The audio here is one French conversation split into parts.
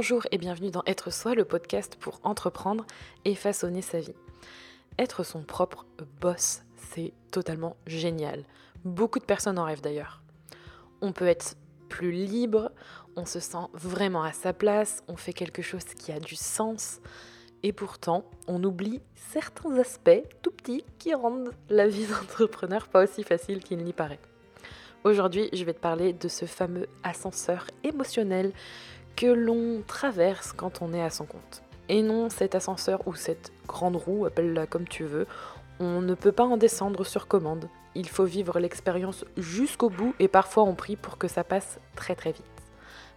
Bonjour et bienvenue dans Être Soi, le podcast pour entreprendre et façonner sa vie. Être son propre boss, c'est totalement génial. Beaucoup de personnes en rêvent d'ailleurs. On peut être plus libre, on se sent vraiment à sa place, on fait quelque chose qui a du sens. Et pourtant, on oublie certains aspects tout petits qui rendent la vie d'entrepreneur pas aussi facile qu'il n'y paraît. Aujourd'hui, je vais te parler de ce fameux ascenseur émotionnel que l'on traverse quand on est à son compte. Et non, cet ascenseur ou cette grande roue, appelle-la comme tu veux, on ne peut pas en descendre sur commande. Il faut vivre l'expérience jusqu'au bout et parfois on prie pour que ça passe très très vite.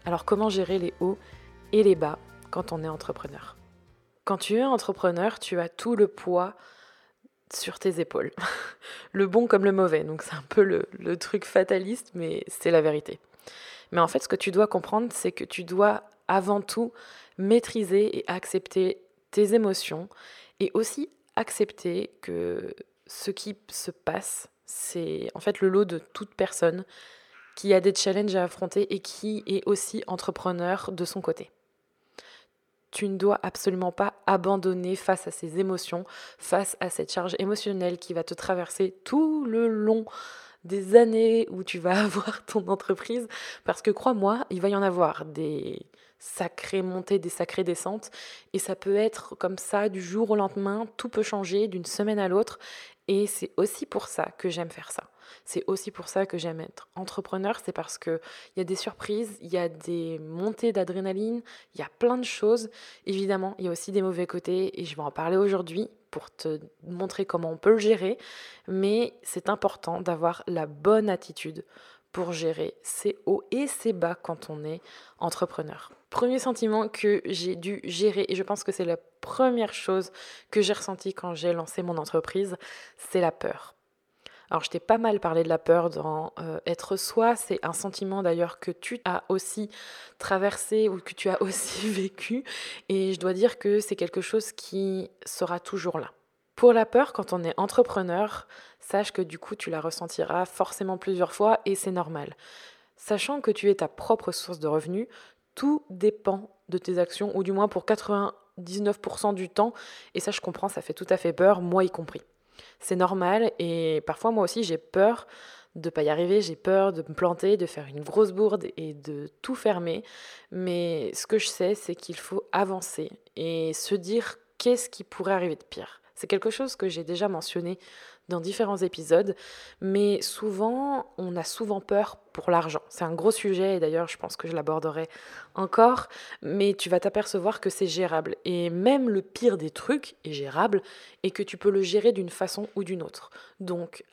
Alors comment gérer les hauts et les bas quand on est entrepreneur? Quand tu es entrepreneur, tu as tout le poids sur tes épaules. le bon comme le mauvais. Donc c'est un peu le, le truc fataliste, mais c'est la vérité. Mais en fait, ce que tu dois comprendre, c'est que tu dois avant tout maîtriser et accepter tes émotions et aussi accepter que ce qui se passe, c'est en fait le lot de toute personne qui a des challenges à affronter et qui est aussi entrepreneur de son côté. Tu ne dois absolument pas abandonner face à ces émotions, face à cette charge émotionnelle qui va te traverser tout le long des années où tu vas avoir ton entreprise, parce que crois-moi, il va y en avoir des sacrées montées, des sacrées descentes, et ça peut être comme ça du jour au lendemain, tout peut changer d'une semaine à l'autre, et c'est aussi pour ça que j'aime faire ça. C'est aussi pour ça que j'aime être entrepreneur, c'est parce qu'il y a des surprises, il y a des montées d'adrénaline, il y a plein de choses. Évidemment, il y a aussi des mauvais côtés et je vais en parler aujourd'hui pour te montrer comment on peut le gérer, mais c'est important d'avoir la bonne attitude pour gérer ses hauts et ses bas quand on est entrepreneur. Premier sentiment que j'ai dû gérer, et je pense que c'est la première chose que j'ai ressentie quand j'ai lancé mon entreprise, c'est la peur. Alors je t'ai pas mal parlé de la peur dans euh, être soi, c'est un sentiment d'ailleurs que tu as aussi traversé ou que tu as aussi vécu et je dois dire que c'est quelque chose qui sera toujours là. Pour la peur, quand on est entrepreneur, sache que du coup tu la ressentiras forcément plusieurs fois et c'est normal. Sachant que tu es ta propre source de revenus, tout dépend de tes actions, ou du moins pour 99% du temps, et ça je comprends, ça fait tout à fait peur, moi y compris. C'est normal et parfois moi aussi j'ai peur de pas y arriver, j'ai peur de me planter, de faire une grosse bourde et de tout fermer. Mais ce que je sais, c'est qu'il faut avancer et se dire qu'est-ce qui pourrait arriver de pire. C'est quelque chose que j'ai déjà mentionné dans différents épisodes, mais souvent, on a souvent peur pour l'argent. C'est un gros sujet et d'ailleurs, je pense que je l'aborderai encore, mais tu vas t'apercevoir que c'est gérable. Et même le pire des trucs est gérable et que tu peux le gérer d'une façon ou d'une autre. Donc,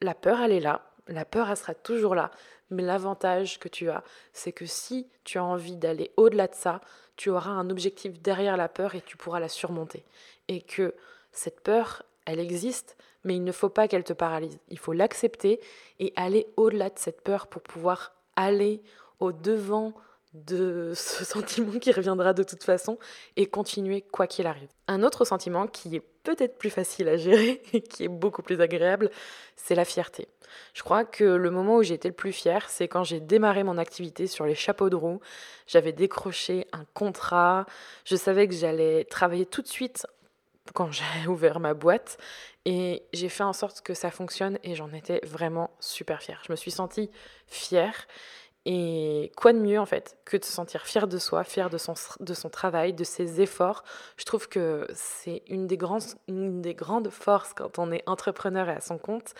la peur, elle est là. La peur, elle sera toujours là. Mais l'avantage que tu as, c'est que si tu as envie d'aller au-delà de ça, tu auras un objectif derrière la peur et tu pourras la surmonter. Et que cette peur, elle existe, mais il ne faut pas qu'elle te paralyse. Il faut l'accepter et aller au-delà de cette peur pour pouvoir aller au devant de ce sentiment qui reviendra de toute façon et continuer quoi qu'il arrive. Un autre sentiment qui est peut-être plus facile à gérer et qui est beaucoup plus agréable, c'est la fierté. Je crois que le moment où j'ai été le plus fière, c'est quand j'ai démarré mon activité sur les chapeaux de roue. J'avais décroché un contrat, je savais que j'allais travailler tout de suite quand j'ai ouvert ma boîte et j'ai fait en sorte que ça fonctionne et j'en étais vraiment super fière. Je me suis sentie fière et quoi de mieux en fait que de se sentir fière de soi, fière de son, de son travail, de ses efforts. Je trouve que c'est une, des grandes, une des grandes forces quand on est entrepreneur et à son compte.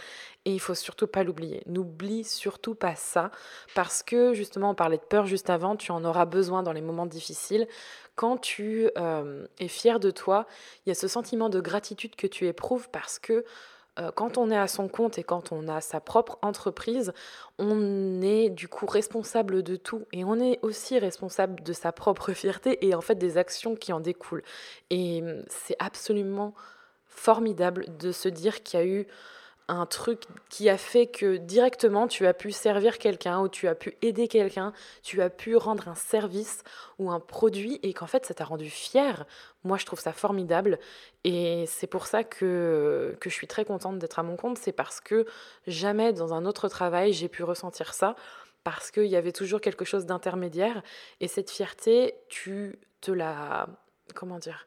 Et il faut surtout pas l'oublier. N'oublie surtout pas ça parce que justement on parlait de peur juste avant, tu en auras besoin dans les moments difficiles. Quand tu euh, es fier de toi, il y a ce sentiment de gratitude que tu éprouves parce que quand on est à son compte et quand on a sa propre entreprise, on est du coup responsable de tout et on est aussi responsable de sa propre fierté et en fait des actions qui en découlent. Et hum, c'est absolument formidable de se dire qu'il y a eu un truc qui a fait que directement tu as pu servir quelqu'un ou tu as pu aider quelqu'un, tu as pu rendre un service ou un produit et qu'en fait ça t'a rendu fier. Moi je trouve ça formidable et c'est pour ça que, que je suis très contente d'être à mon compte, c'est parce que jamais dans un autre travail j'ai pu ressentir ça parce qu'il y avait toujours quelque chose d'intermédiaire. Et cette fierté, tu te la... Comment dire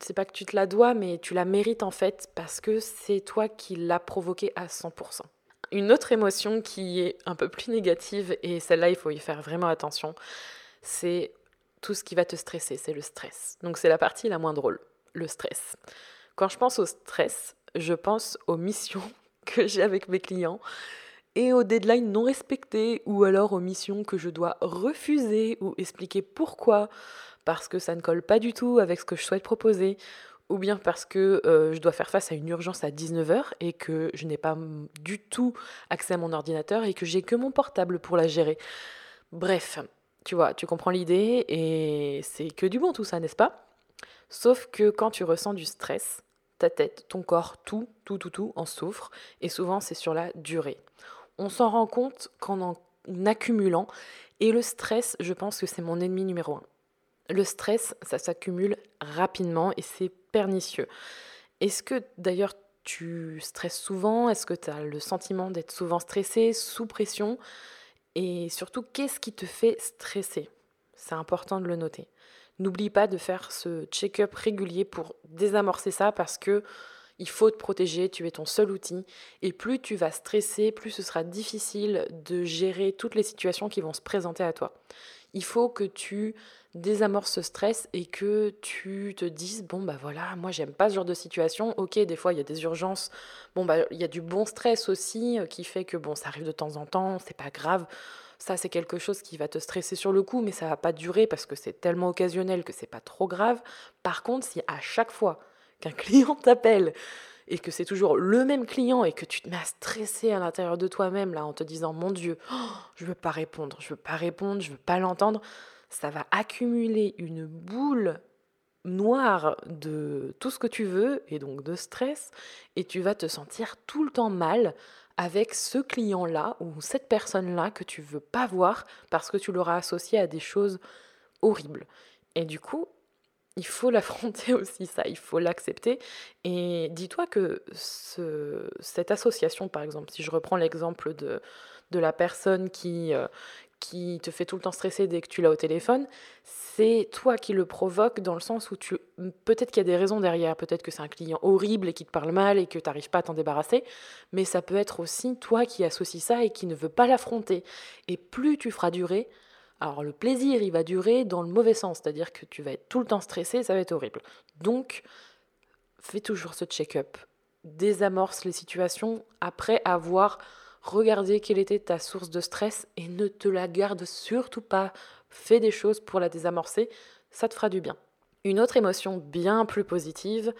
c'est pas que tu te la dois, mais tu la mérites en fait parce que c'est toi qui l'as provoquée à 100%. Une autre émotion qui est un peu plus négative, et celle-là il faut y faire vraiment attention, c'est tout ce qui va te stresser, c'est le stress. Donc c'est la partie la moins drôle, le stress. Quand je pense au stress, je pense aux missions que j'ai avec mes clients et aux deadlines non respectées ou alors aux missions que je dois refuser ou expliquer pourquoi parce que ça ne colle pas du tout avec ce que je souhaite proposer, ou bien parce que euh, je dois faire face à une urgence à 19h et que je n'ai pas du tout accès à mon ordinateur et que j'ai que mon portable pour la gérer. Bref, tu vois, tu comprends l'idée et c'est que du bon tout ça, n'est-ce pas? Sauf que quand tu ressens du stress, ta tête, ton corps, tout, tout, tout, tout en souffre et souvent c'est sur la durée. On s'en rend compte qu'en en accumulant et le stress, je pense que c'est mon ennemi numéro un. Le stress, ça s'accumule rapidement et c'est pernicieux. Est-ce que d'ailleurs tu stresses souvent? Est-ce que tu as le sentiment d'être souvent stressé, sous pression? Et surtout, qu'est-ce qui te fait stresser? C'est important de le noter. N'oublie pas de faire ce check-up régulier pour désamorcer ça parce que il faut te protéger, tu es ton seul outil. Et plus tu vas stresser, plus ce sera difficile de gérer toutes les situations qui vont se présenter à toi. Il faut que tu désamorces ce stress et que tu te dises bon bah voilà moi j'aime pas ce genre de situation. Ok des fois il y a des urgences. Bon bah il y a du bon stress aussi euh, qui fait que bon ça arrive de temps en temps c'est pas grave. Ça c'est quelque chose qui va te stresser sur le coup mais ça va pas durer parce que c'est tellement occasionnel que c'est pas trop grave. Par contre si à chaque fois qu'un client t'appelle et que c'est toujours le même client et que tu te mets à stresser à l'intérieur de toi-même là en te disant mon Dieu, je oh, je veux pas répondre, je veux pas répondre, je veux pas l'entendre, ça va accumuler une boule noire de tout ce que tu veux et donc de stress et tu vas te sentir tout le temps mal avec ce client-là ou cette personne-là que tu veux pas voir parce que tu l'auras associé à des choses horribles. Et du coup, il faut l'affronter aussi, ça, il faut l'accepter. Et dis-toi que cette association, par exemple, si je reprends l'exemple de, de la personne qui, euh, qui te fait tout le temps stresser dès que tu l'as au téléphone, c'est toi qui le provoque dans le sens où tu peut-être qu'il y a des raisons derrière, peut-être que c'est un client horrible et qui te parle mal et que tu n'arrives pas à t'en débarrasser, mais ça peut être aussi toi qui associe ça et qui ne veut pas l'affronter. Et plus tu feras durer, alors le plaisir, il va durer dans le mauvais sens, c'est-à-dire que tu vas être tout le temps stressé, ça va être horrible. Donc, fais toujours ce check-up. Désamorce les situations après avoir regardé quelle était ta source de stress et ne te la garde surtout pas. Fais des choses pour la désamorcer, ça te fera du bien. Une autre émotion bien plus positive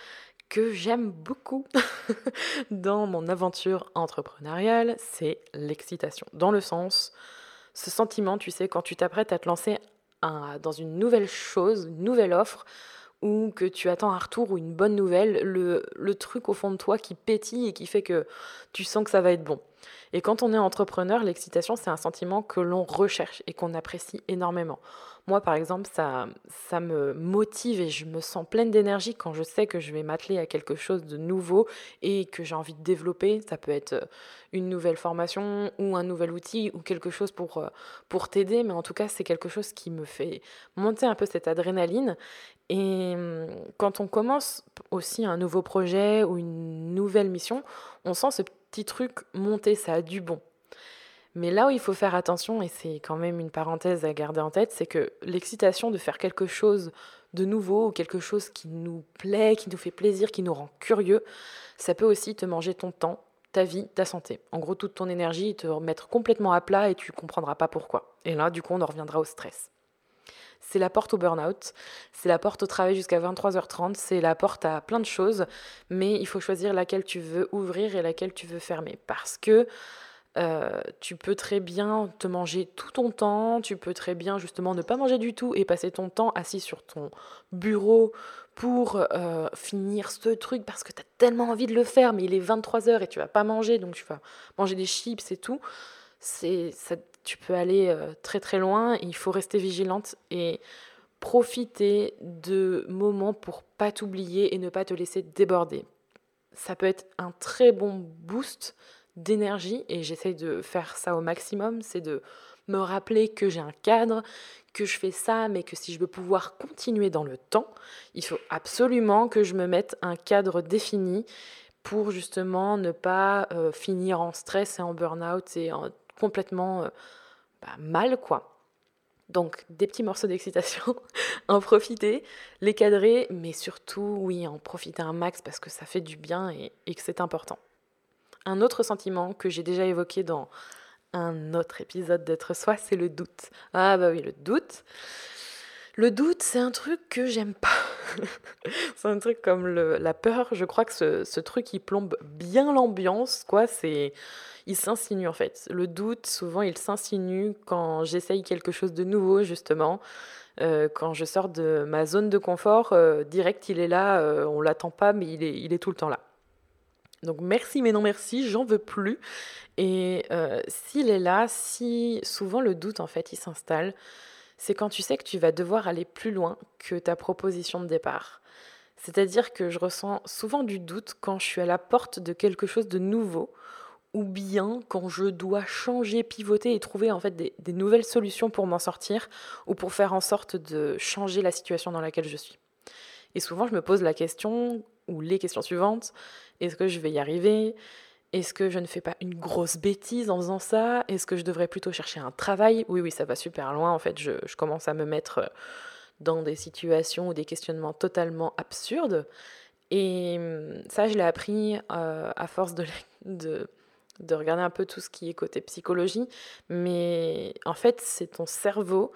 que j'aime beaucoup dans mon aventure entrepreneuriale, c'est l'excitation. Dans le sens ce sentiment, tu sais, quand tu t'apprêtes à te lancer dans une nouvelle chose, une nouvelle offre, ou que tu attends un retour ou une bonne nouvelle, le, le, truc au fond de toi qui pétille et qui fait que tu sens que ça va être bon. Et quand on est entrepreneur, l'excitation, c'est un sentiment que l'on recherche et qu'on apprécie énormément. Moi, par exemple, ça, ça me motive et je me sens pleine d'énergie quand je sais que je vais m'atteler à quelque chose de nouveau et que j'ai envie de développer. Ça peut être euh, une nouvelle formation ou un nouvel outil ou quelque chose pour, euh, pour t'aider, mais en tout cas, c'est quelque chose qui me fait monter un peu cette adrénaline. Et hum, quand on commence aussi un nouveau projet ou une nouvelle mission, on sent ce petit truc monter, ça a du bon. Mais là où il faut faire attention, et c'est quand même une parenthèse à garder en tête, c'est que l'excitation de faire quelque chose de nouveau ou quelque chose qui nous plaît, qui nous fait plaisir, qui nous rend curieux, ça peut aussi te manger ton temps, ta vie, ta santé. En gros, toute ton énergie, te remettre complètement à plat et tu comprendras pas pourquoi. Et là, du coup, on en reviendra au stress. C'est la porte au burn-out, c'est la porte au travail jusqu'à 23h30, c'est la porte à plein de choses, mais il faut choisir laquelle tu veux ouvrir et laquelle tu veux fermer. Parce que euh, tu peux très bien te manger tout ton temps, tu peux très bien justement ne pas manger du tout et passer ton temps assis sur ton bureau pour euh, finir ce truc parce que tu as tellement envie de le faire, mais il est 23h et tu vas pas manger, donc tu vas manger des chips et tout. C'est, tu peux aller euh, très très loin, il faut rester vigilante et profiter de moments pour pas t'oublier et ne pas te laisser déborder. Ça peut être un très bon boost d'énergie et j'essaye de faire ça au maximum, c'est de me rappeler que j'ai un cadre, que je fais ça, mais que si je veux pouvoir continuer dans le temps, il faut absolument que je me mette un cadre défini pour justement ne pas euh, finir en stress et en burn-out et complètement euh, bah, mal, quoi. Donc des petits morceaux d'excitation, en profiter, les cadrer, mais surtout, oui, en profiter un max parce que ça fait du bien et que c'est important. Un autre sentiment que j'ai déjà évoqué dans un autre épisode d'être soi, c'est le doute. Ah bah oui, le doute. Le doute, c'est un truc que j'aime pas. c'est un truc comme la peur. Je crois que ce, truc, il plombe bien l'ambiance, quoi. C'est, il s'insinue en fait. Le doute, souvent, il s'insinue quand j'essaye quelque chose de nouveau, justement. Euh, quand je sors de ma zone de confort, euh, direct, il est là. Euh, on l'attend pas, mais il est, il est tout le temps là. Donc merci mais non merci, j'en veux plus. Et s'il est là, si souvent le doute en fait il s'installe, c'est quand tu sais que tu vas devoir aller plus loin que ta proposition de départ. C'est-à-dire que je ressens souvent du doute quand je suis à la porte de quelque chose de nouveau, ou bien quand je dois changer, pivoter et trouver en fait des, des nouvelles solutions pour m'en sortir, ou pour faire en sorte de changer la situation dans laquelle je suis. Et souvent je me pose la question, ou les questions suivantes, est-ce que je vais y arriver? Est-ce que je ne fais pas une grosse bêtise en faisant ça? Est-ce que je devrais plutôt chercher un travail? Oui, oui, ça va super loin. En fait, je, commence à me mettre euh, dans des situations ou des questionnements totalement absurdes. Et hum, ça, je l'ai appris euh, à force de, de, de, regarder un peu tout ce qui est côté psychologie. Mais en fait, c'est ton cerveau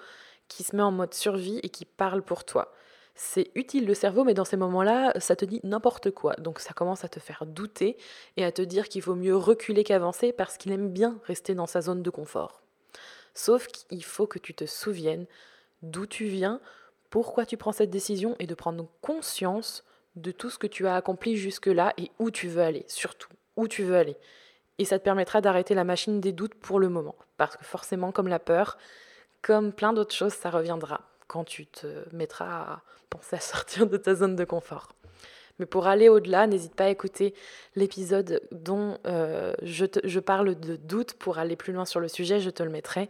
qui se met en mode survie et qui parle pour toi c'est utile le cerveau, mais dans ces moments-là, ça te dit n'importe quoi. Donc ça commence à te faire douter et à te dire qu'il vaut mieux reculer qu'avancer parce qu'il aime bien rester dans sa zone de confort. Sauf qu'il faut que tu te souviennes d'où tu viens, pourquoi tu prends cette décision et de prendre conscience de tout ce que tu as accompli jusque-là et où tu veux aller, surtout où tu veux aller. Et ça te permettra d'arrêter la machine des doutes pour le moment. Parce que forcément, comme la peur, comme plein d'autres choses, ça reviendra quand tu te mettras à penser à sortir de ta zone de confort. Mais pour aller au-delà, n'hésite pas à écouter l'épisode dont euh, je, je, parle de doute pour aller plus loin sur le sujet. Je te le mettrai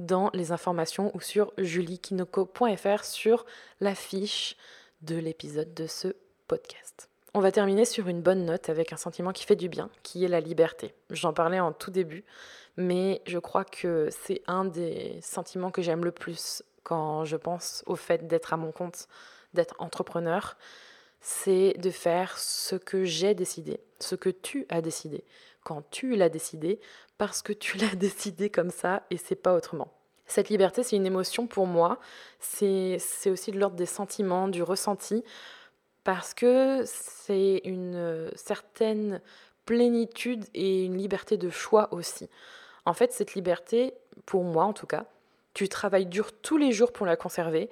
dans les informations ou sur juliekinoko.fr sur la fiche de l'épisode de ce podcast. On va terminer sur une bonne note avec un sentiment qui fait du bien, qui est la liberté. J'en parlais en tout début, mais je crois que c'est un des sentiments que j'aime le plus quand je pense au fait d'être à mon compte, d'être entrepreneur, c'est de faire ce que j'ai décidé, ce que tu as décidé, quand tu l'as décidé, parce que tu l'as décidé comme ça et c'est pas autrement. Cette liberté, c'est une émotion pour moi, c'est aussi de l'ordre des sentiments, du ressenti, parce que c'est une certaine plénitude et une liberté de choix aussi. En fait, cette liberté, pour moi en tout cas, tu travailles dur tous les jours pour la conserver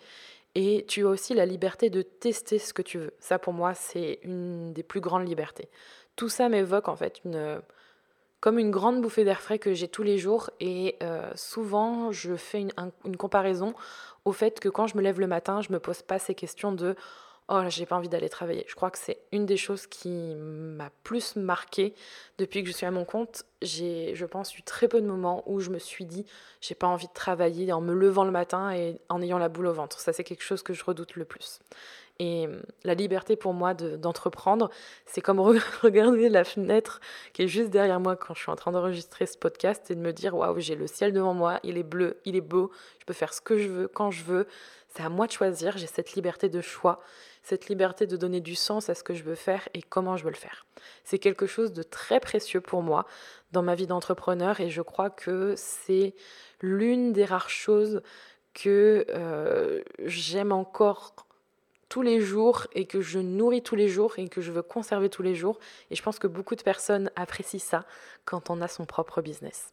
et tu as aussi la liberté de tester ce que tu veux. Ça, pour moi, c'est une des plus grandes libertés. Tout ça m'évoque en fait une, comme une grande bouffée d'air frais que j'ai tous les jours et euh, souvent je fais une, une, comparaison au fait que quand je me lève le matin, je me pose pas ces questions de oh j'ai pas envie d'aller travailler. Je crois que c'est une des choses qui m'a plus marqué depuis que je suis à mon compte. J'ai, je pense, eu très peu de moments où je me suis dit j'ai pas envie de travailler en me levant le matin et en ayant la boule au ventre. Ça, c'est quelque chose que je redoute le plus. Et hum, la liberté pour moi d'entreprendre, c'est comme regarder la fenêtre qui est juste derrière moi quand je suis en train d'enregistrer ce podcast et de me dire waouh, j'ai le ciel devant moi, il est bleu, il est beau, je peux faire ce que je veux quand je veux. C'est à moi de choisir, j'ai cette liberté de choix cette liberté de donner du sens à ce que je veux faire et comment je veux le faire. C'est quelque chose de très précieux pour moi dans ma vie d'entrepreneur et je crois que c'est l'une des rares choses que euh, j'aime encore tous les jours et que je nourris tous les jours et que je veux conserver tous les jours. Et je pense que beaucoup de personnes apprécient ça quand on a son propre business.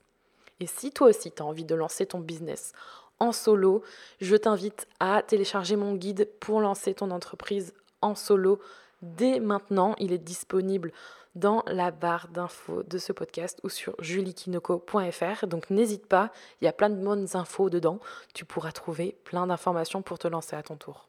Et si toi aussi tu as envie de lancer ton business en solo, je t'invite à télécharger mon guide pour lancer ton entreprise en solo dès maintenant. Il est disponible dans la barre d'infos de ce podcast ou sur juliekinoko.fr. Donc n'hésite pas, il y a plein de bonnes infos dedans. Tu pourras trouver plein d'informations pour te lancer à ton tour.